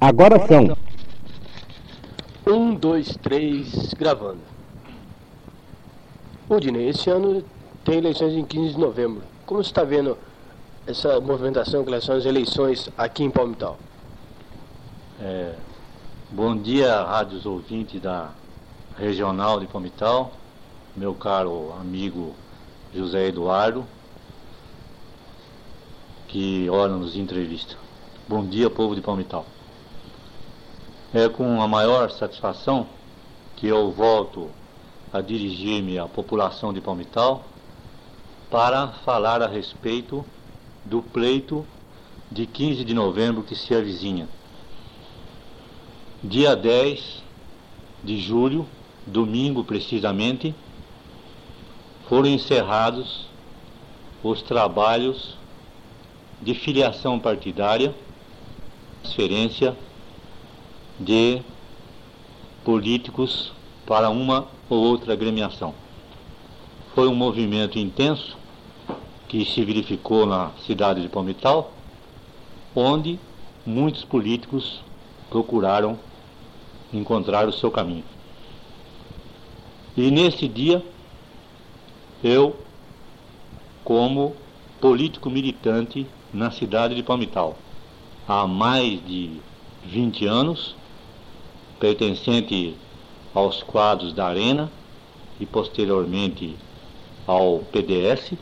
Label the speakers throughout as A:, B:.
A: Agora são.
B: Um, dois, três, gravando. O Dinei, esse ano tem eleições em 15 de novembro. Como você está vendo essa movimentação com relação às eleições aqui em Palmital?
C: É, bom dia, rádios ouvintes da Regional de Palmital, meu caro amigo José Eduardo, que ora nos entrevista. Bom dia, povo de Palmital. É com a maior satisfação que eu volto a dirigir-me à população de Palmital para falar a respeito do pleito de 15 de novembro que se avizinha. Dia 10 de julho, domingo precisamente, foram encerrados os trabalhos de filiação partidária, transferência de políticos para uma ou outra agremiação. Foi um movimento intenso que se verificou na cidade de Palmital, onde muitos políticos procuraram encontrar o seu caminho. E nesse dia, eu, como político militante na cidade de Palmital, há mais de 20 anos, pertencente aos quadros da Arena e posteriormente ao PDS,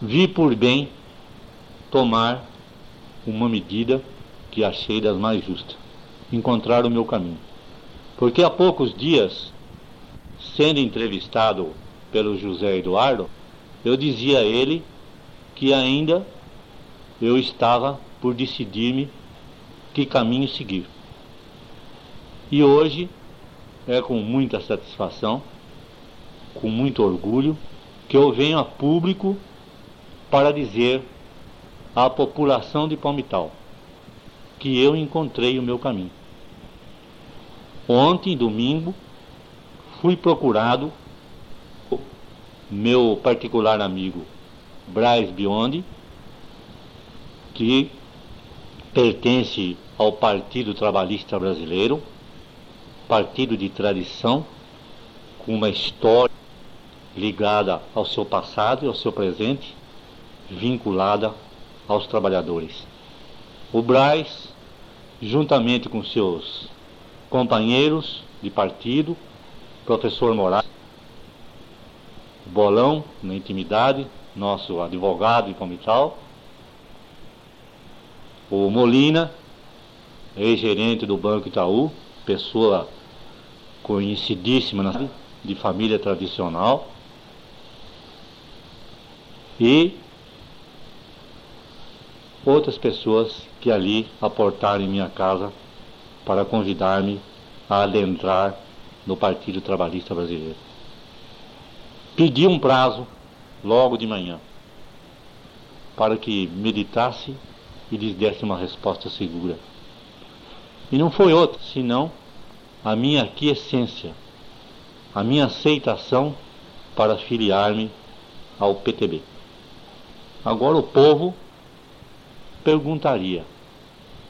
C: vi por bem tomar uma medida que achei das mais justas, encontrar o meu caminho. Porque há poucos dias, sendo entrevistado pelo José Eduardo, eu dizia a ele que ainda eu estava por decidir-me que caminho seguir. E hoje é com muita satisfação, com muito orgulho, que eu venho a público para dizer à população de Palmital que eu encontrei o meu caminho. Ontem, domingo, fui procurado meu particular amigo Braz Biondi, que pertence ao Partido Trabalhista Brasileiro, partido de tradição, com uma história ligada ao seu passado e ao seu presente, vinculada aos trabalhadores. O Braz, juntamente com seus companheiros de partido, professor Moraes, Bolão, na intimidade, nosso advogado e comital, o Molina, ex-gerente do Banco Itaú, pessoa conhecidíssima de família tradicional, e outras pessoas que ali aportaram em minha casa para convidar-me a adentrar no Partido Trabalhista Brasileiro. Pedi um prazo logo de manhã para que meditasse e lhes desse uma resposta segura. E não foi outra, senão a minha aquiescência, a minha aceitação para filiar-me ao PTB. Agora o povo perguntaria: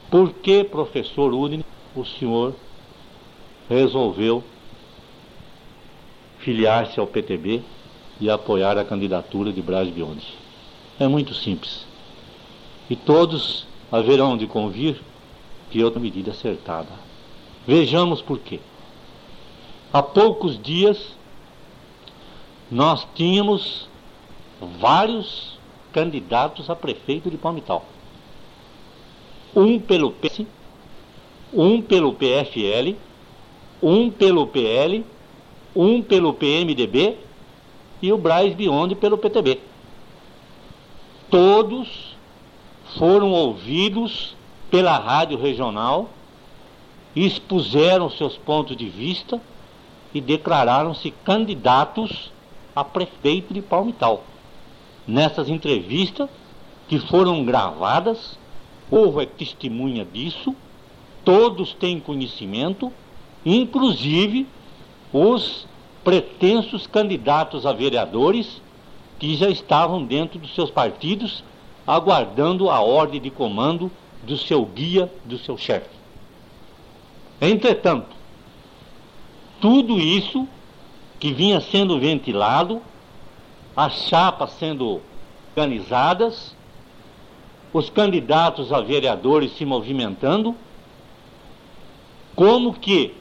C: por que, professor Udine, o senhor resolveu filiar-se ao PTB e apoiar a candidatura de Braz Biondi? É muito simples. E todos haverão de convir que outra medida acertada. Vejamos por quê. Há poucos dias nós tínhamos vários candidatos a prefeito de Palmital. Um pelo PS, um pelo PFL, um pelo PL, um pelo PMDB e o Braz Biondi pelo PTB. Todos foram ouvidos pela rádio regional, expuseram seus pontos de vista e declararam-se candidatos a prefeito de Palmital. Nessas entrevistas que foram gravadas, houve testemunha disso, todos têm conhecimento, inclusive os pretensos candidatos a vereadores que já estavam dentro dos seus partidos, aguardando a ordem de comando do seu guia, do seu chefe. Entretanto, tudo isso que vinha sendo ventilado, as chapas sendo organizadas, os candidatos a vereadores se movimentando, como que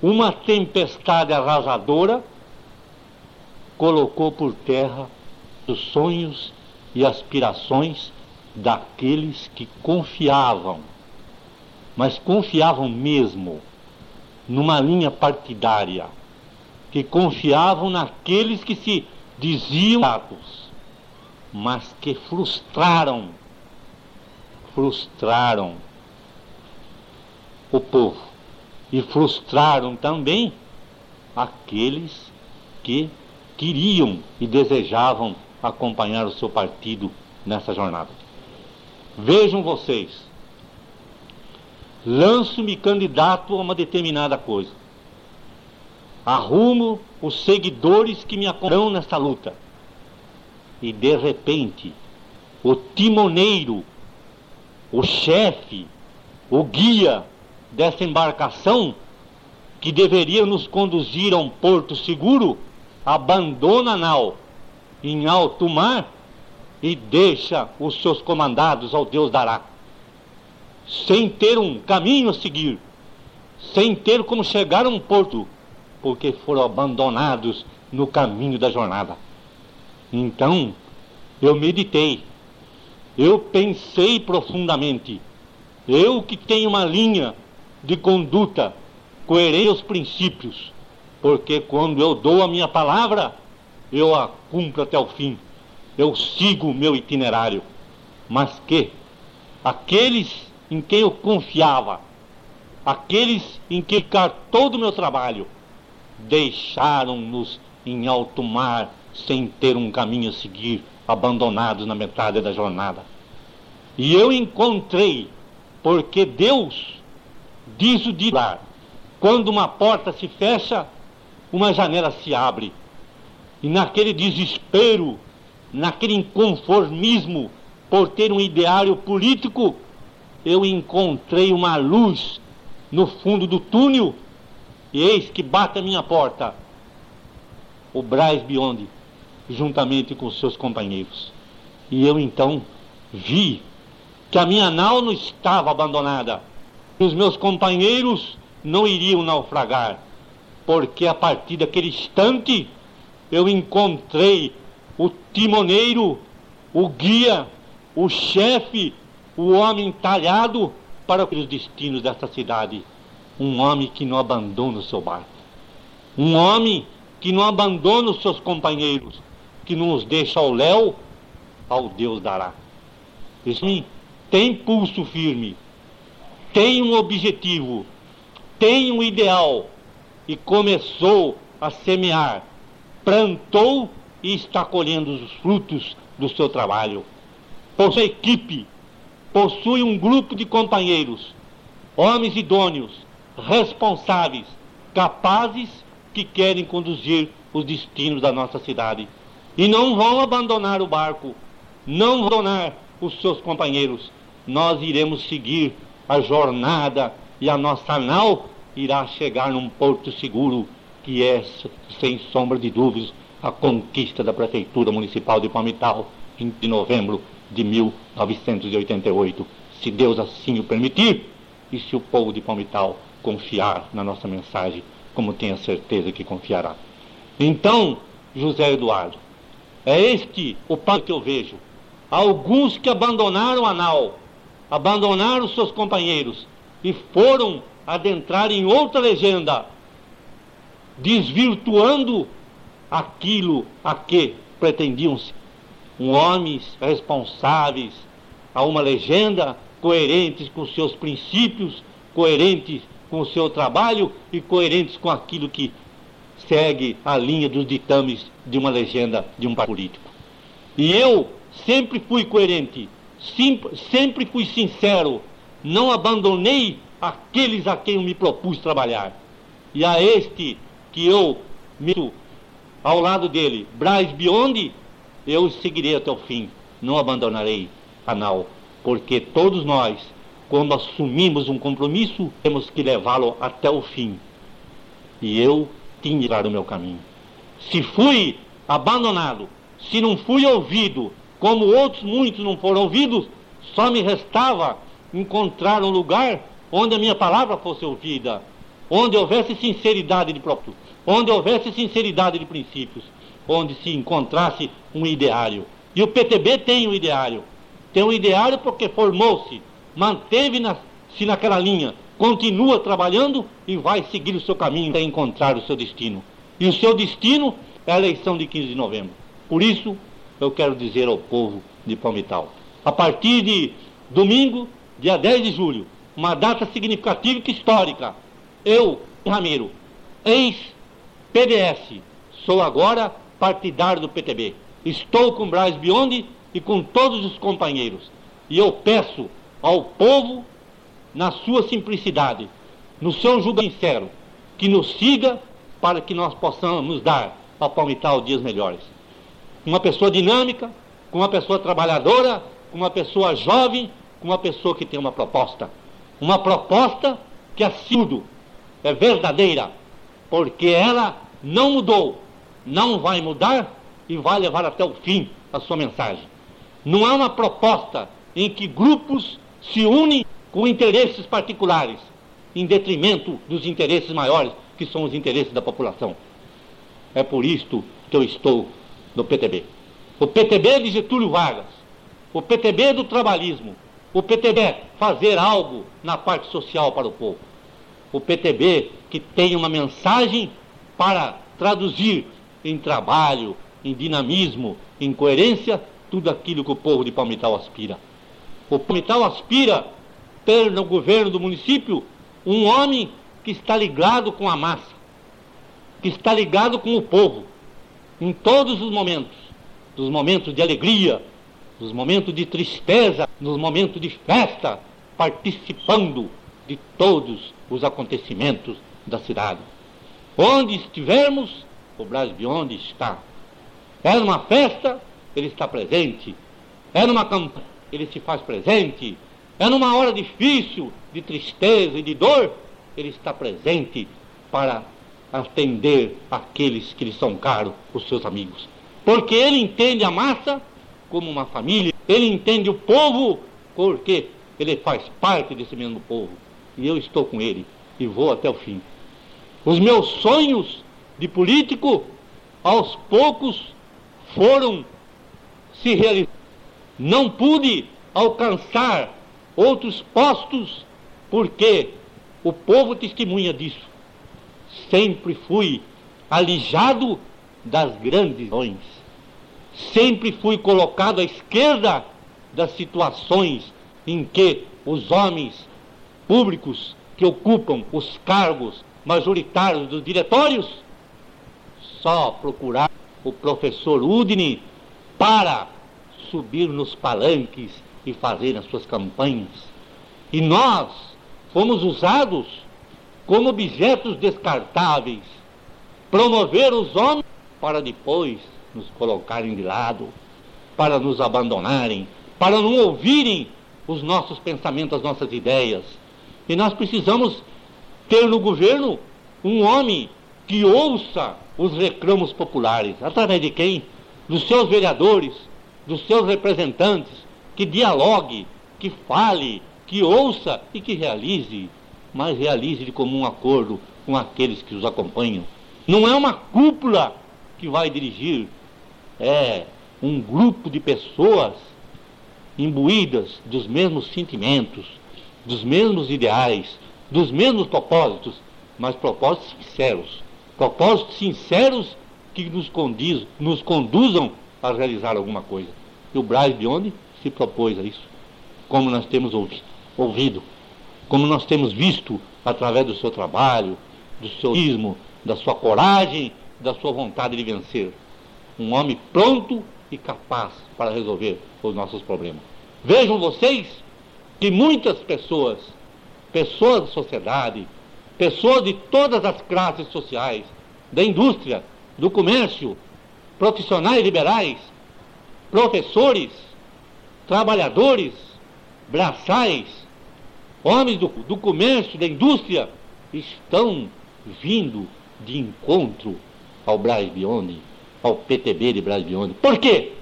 C: uma tempestade arrasadora colocou por terra os sonhos e aspirações daqueles que confiavam, mas confiavam mesmo numa linha partidária, que confiavam naqueles que se diziam atos, mas que frustraram, frustraram o povo. E frustraram também aqueles que queriam e desejavam acompanhar o seu partido nessa jornada. Vejam vocês, lanço-me candidato a uma determinada coisa. Arrumo os seguidores que me acompanham nessa luta. E de repente, o timoneiro, o chefe, o guia dessa embarcação que deveria nos conduzir a um porto seguro, abandona a nau em alto mar e deixa os seus comandados ao Deus dará, sem ter um caminho a seguir, sem ter como chegar a um porto, porque foram abandonados no caminho da jornada. Então, eu meditei, eu pensei profundamente, eu que tenho uma linha de conduta coerente aos princípios, porque quando eu dou a minha palavra, eu a cumpro até o fim, eu sigo o meu itinerário, mas que aqueles em quem eu confiava, aqueles em que ficar todo o meu trabalho, deixaram-nos em alto mar sem ter um caminho a seguir, abandonados na metade da jornada. E eu encontrei, porque Deus diz o dilar. Quando uma porta se fecha, uma janela se abre. E naquele desespero, naquele inconformismo por ter um ideário político, eu encontrei uma luz no fundo do túnel, e eis que bate a minha porta o Braz Biondi, juntamente com seus companheiros. E eu então vi que a minha nau não estava abandonada, os meus companheiros não iriam naufragar, porque a partir daquele instante eu encontrei o timoneiro, o guia, o chefe, o homem talhado para os destinos desta cidade. Um homem que não abandona o seu barco. Um homem que não abandona os seus companheiros, que não os deixa ao léu, ao Deus dará. Esse tem pulso firme, tem um objetivo, tem um ideal e começou a semear, plantou e está colhendo os frutos do seu trabalho. Possui equipe, possui um grupo de companheiros, homens idôneos, responsáveis, capazes que querem conduzir os destinos da nossa cidade. E não vão abandonar o barco, não vão abandonar os seus companheiros. Nós iremos seguir a jornada e a nossa nau irá chegar num porto seguro, que é, sem sombra de dúvidas, a conquista da Prefeitura Municipal de Palmital em novembro de 1988, se Deus assim o permitir e se o povo de Palmital confiar na nossa mensagem, como tenho a certeza que confiará. Então, José Eduardo, é este o pai que eu vejo. Alguns que abandonaram a nau abandonaram seus companheiros e foram adentrar em outra legenda, desvirtuando aquilo a que pretendiam ser um homens responsáveis a uma legenda, coerentes com seus princípios, coerentes com o seu trabalho e coerentes com aquilo que segue a linha dos ditames de uma legenda de um político. E eu sempre fui coerente sempre fui sincero, não abandonei aqueles a quem eu me propus trabalhar. E a este que eu me ao lado dele, Braz Biondi, eu seguirei até o fim, não abandonarei a nau. porque todos nós, quando assumimos um compromisso, temos que levá-lo até o fim. E eu tinha que o meu caminho. Se fui abandonado, se não fui ouvido, como outros muitos não foram ouvidos, só me restava encontrar um lugar onde a minha palavra fosse ouvida, onde houvesse sinceridade de próprio, onde houvesse sinceridade de princípios, onde se encontrasse um ideário. E o PTB tem um ideário. Tem um ideário porque formou-se, manteve-se naquela linha, continua trabalhando e vai seguir o seu caminho até encontrar o seu destino. E o seu destino é a eleição de 15 de novembro. Por isso, eu quero dizer ao povo de Palmital, a partir de domingo, dia 10 de julho, uma data significativa e histórica, eu, Ramiro, ex-PDS, sou agora partidário do PTB. Estou com Braz Biondi e com todos os companheiros. E eu peço ao povo, na sua simplicidade, no seu julgamento sincero, que nos siga para que nós possamos dar ao Palmital dias melhores. Uma pessoa dinâmica, com uma pessoa trabalhadora, com uma pessoa jovem, com uma pessoa que tem uma proposta. Uma proposta que, acima tudo, é verdadeira, porque ela não mudou, não vai mudar e vai levar até o fim a sua mensagem. Não há uma proposta em que grupos se unem com interesses particulares, em detrimento dos interesses maiores, que são os interesses da população. É por isto que eu estou no PTB. O PTB de Getúlio Vargas, o PTB do trabalhismo, o PTB é fazer algo na parte social para o povo. O PTB que tem uma mensagem para traduzir em trabalho, em dinamismo, em coerência, tudo aquilo que o povo de Palmital aspira. O Palmital aspira ter no governo do município um homem que está ligado com a massa, que está ligado com o povo, em todos os momentos, dos momentos de alegria, nos momentos de tristeza, nos momentos de festa, participando de todos os acontecimentos da cidade. Onde estivermos, o Brasil onde está. É numa festa, ele está presente. É numa campanha, ele se faz presente. É numa hora difícil, de tristeza e de dor, ele está presente para atender aqueles que lhe são caros, os seus amigos. Porque ele entende a massa como uma família, ele entende o povo porque ele faz parte desse mesmo povo. E eu estou com ele e vou até o fim. Os meus sonhos de político, aos poucos, foram se realizando. Não pude alcançar outros postos porque o povo testemunha disso. Sempre fui alijado das grandes mães. Sempre fui colocado à esquerda das situações em que os homens públicos que ocupam os cargos majoritários dos diretórios só procurar o professor Udine para subir nos palanques e fazer as suas campanhas. E nós fomos usados como objetos descartáveis, promover os homens para depois nos colocarem de lado, para nos abandonarem, para não ouvirem os nossos pensamentos, as nossas ideias. E nós precisamos ter no governo um homem que ouça os reclamos populares. Através de quem? Dos seus vereadores, dos seus representantes, que dialogue, que fale, que ouça e que realize, mas realize de comum acordo com aqueles que os acompanham. Não é uma cúpula que vai dirigir, é um grupo de pessoas imbuídas dos mesmos sentimentos, dos mesmos ideais, dos mesmos propósitos, mas propósitos sinceros. Propósitos sinceros que nos, condiz, nos conduzam a realizar alguma coisa. E o Braz de onde se propôs a isso, como nós temos ouvido, como nós temos visto através do seu trabalho, do seu ismo, da sua coragem, da sua vontade de vencer. Um homem pronto e capaz para resolver os nossos problemas. Vejam vocês que muitas pessoas, pessoas da sociedade, pessoas de todas as classes sociais, da indústria, do comércio, profissionais liberais, professores, trabalhadores, braçais, homens do, do comércio, da indústria, estão vindo de encontro ao Braz Biondi, ao PTB de Braz Biondi. Por quê?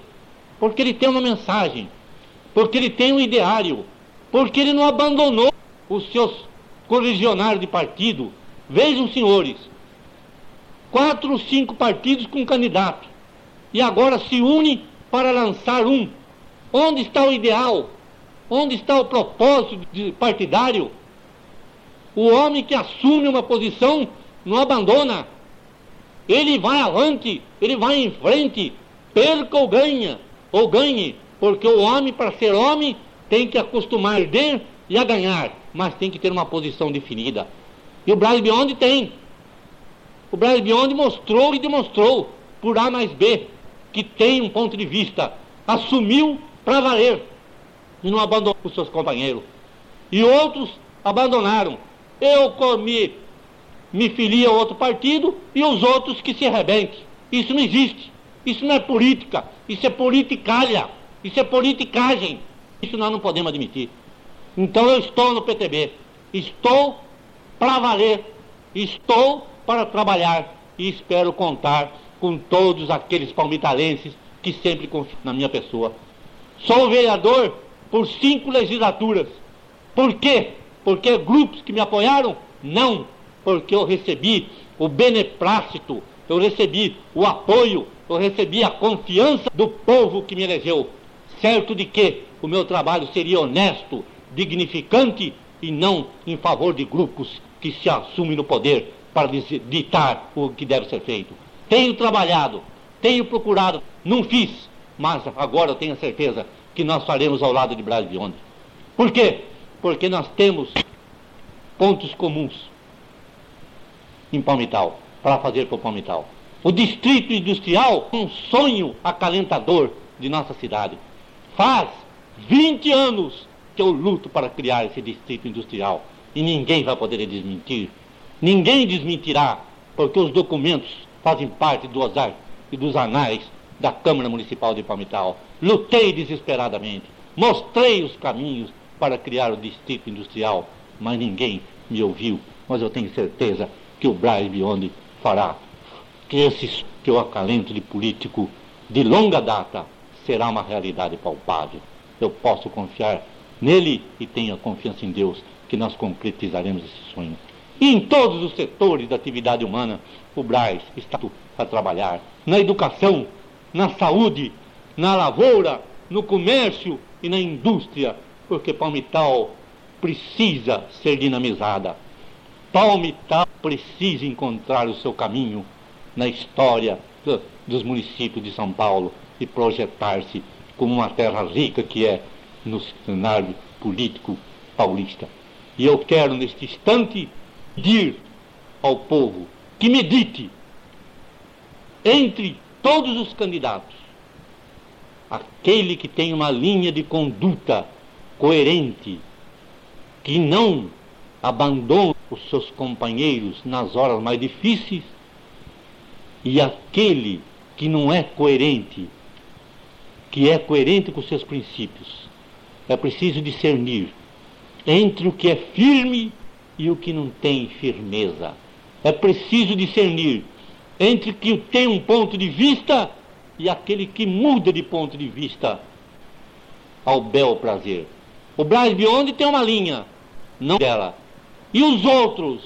C: Porque ele tem uma mensagem, porque ele tem um ideário, porque ele não abandonou os seus correligionários de partido. Vejam, senhores, quatro cinco partidos com candidato, e agora se une para lançar um. Onde está o ideal? Onde está o propósito partidário? O homem que assume uma posição não abandona. Ele vai avante, ele vai em frente, perca ou ganha, ou ganhe, porque o homem, para ser homem, tem que acostumar a perder e a ganhar, mas tem que ter uma posição definida. E o Brasil Beyond tem. O Brasil Beyond mostrou e demonstrou, por A mais B, que tem um ponto de vista. Assumiu para valer e não abandonou os seus companheiros. E outros abandonaram. Eu comi, me filia a outro partido e os outros que se arrebentem. Isso não existe. Isso não é política. Isso é politicalha. Isso é politicagem. Isso nós não podemos admitir. Então eu estou no PTB. Estou para valer. Estou para trabalhar. E espero contar com todos aqueles palmitalenses que sempre confiam na minha pessoa. Sou vereador por cinco legislaturas. Por quê? Porque grupos que me apoiaram? Não, porque eu recebi o beneplácito, eu recebi o apoio, eu recebi a confiança do povo que me elegeu, certo de que o meu trabalho seria honesto, dignificante e não em favor de grupos que se assumem no poder para ditar o que deve ser feito. Tenho trabalhado, tenho procurado, não fiz, mas agora eu tenho a certeza que nós faremos ao lado de Brás Biondi. Por quê? Porque nós temos pontos comuns em Palmital, para fazer para o Palmital. O distrito industrial é um sonho acalentador de nossa cidade. Faz 20 anos que eu luto para criar esse distrito industrial e ninguém vai poder desmentir. Ninguém desmentirá, porque os documentos fazem parte do azar e dos anais da Câmara Municipal de Palmital. Lutei desesperadamente, mostrei os caminhos para criar o distrito industrial, mas ninguém me ouviu. Mas eu tenho certeza que o Braz Biondi fará. Que esse eu acalento de político de longa data será uma realidade palpável. Eu posso confiar nele e tenho a confiança em Deus que nós concretizaremos esse sonho. E em todos os setores da atividade humana, o Braz está a trabalhar. Na educação, na saúde, na lavoura, no comércio e na indústria, porque Palmital precisa ser dinamizada. Palmital precisa encontrar o seu caminho na história dos municípios de São Paulo e projetar-se como uma terra rica que é no cenário político paulista. E eu quero, neste instante, pedir ao povo que medite entre todos os candidatos, aquele que tem uma linha de conduta coerente, que não abandona os seus companheiros nas horas mais difíceis, e aquele que não é coerente, que é coerente com seus princípios. É preciso discernir entre o que é firme e o que não tem firmeza. É preciso discernir entre que tem um ponto de vista e aquele que muda de ponto de vista ao bel prazer. O Braz Beyond tem uma linha, não dela. E os outros,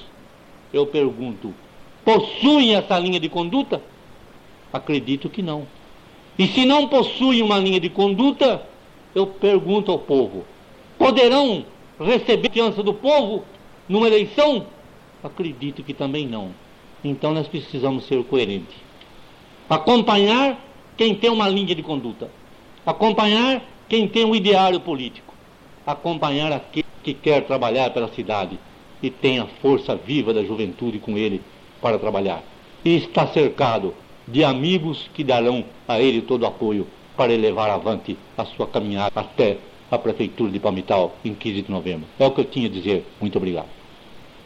C: eu pergunto, possuem essa linha de conduta? Acredito que não. E se não possuem uma linha de conduta, eu pergunto ao povo: poderão receber a confiança do povo numa eleição? Acredito que também não. Então nós precisamos ser coerentes. Acompanhar quem tem uma linha de conduta. Acompanhar quem tem um ideário político. Acompanhar aquele que quer trabalhar pela cidade e tem a força viva da juventude com ele para trabalhar. E está cercado de amigos que darão a ele todo o apoio para ele levar avante a sua caminhada até a Prefeitura de Palmital em 15 de novembro. É o que eu tinha a dizer. Muito obrigado.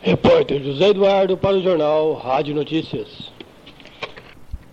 B: Repórter José Eduardo para o jornal Rádio Notícias.